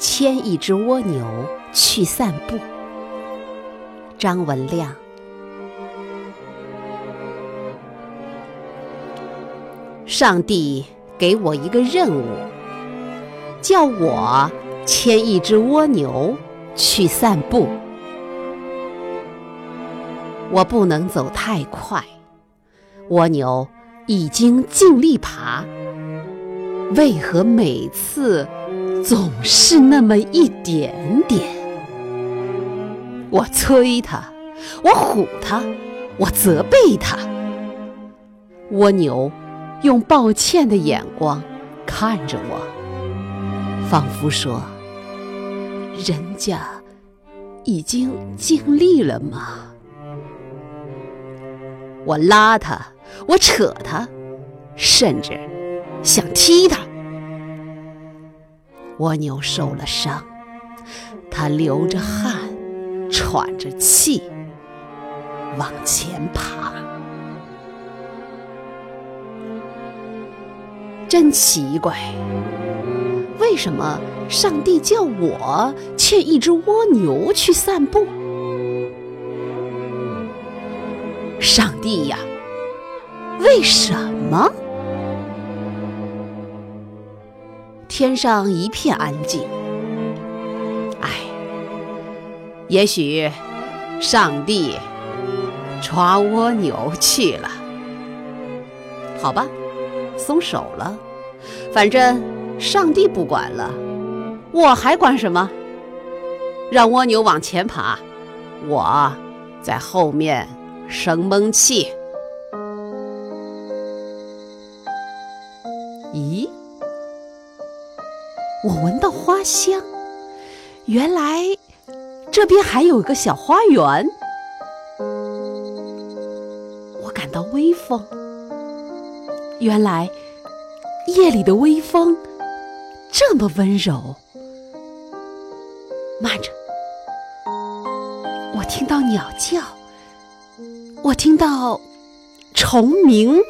牵一只蜗牛去散步。张文亮。上帝给我一个任务，叫我牵一只蜗牛去散步。我不能走太快，蜗牛已经尽力爬，为何每次总是那么一点点？我催他，我唬他，我责备他。蜗牛用抱歉的眼光看着我，仿佛说：“人家已经尽力了吗？”我拉他，我扯他，甚至想踢他。蜗牛受了伤，它流着汗，喘着气，往前爬。真奇怪，为什么上帝叫我牵一只蜗牛去散步？上帝呀，为什么？天上一片安静。唉，也许上帝抓蜗牛去了。好吧，松手了。反正上帝不管了，我还管什么？让蜗牛往前爬，我在后面。生闷气。咦，我闻到花香，原来这边还有个小花园。我感到微风，原来夜里的微风这么温柔。慢着，我听到鸟叫。我听到虫鸣，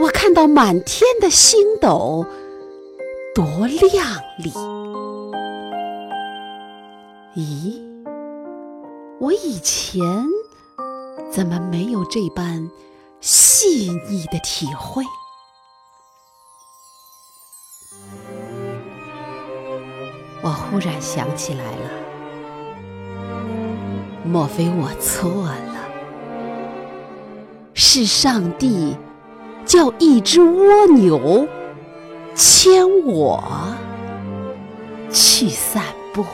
我看到满天的星斗，多亮丽！咦，我以前怎么没有这般细腻的体会？我忽然想起来了。莫非我错了？是上帝叫一只蜗牛牵我去散步。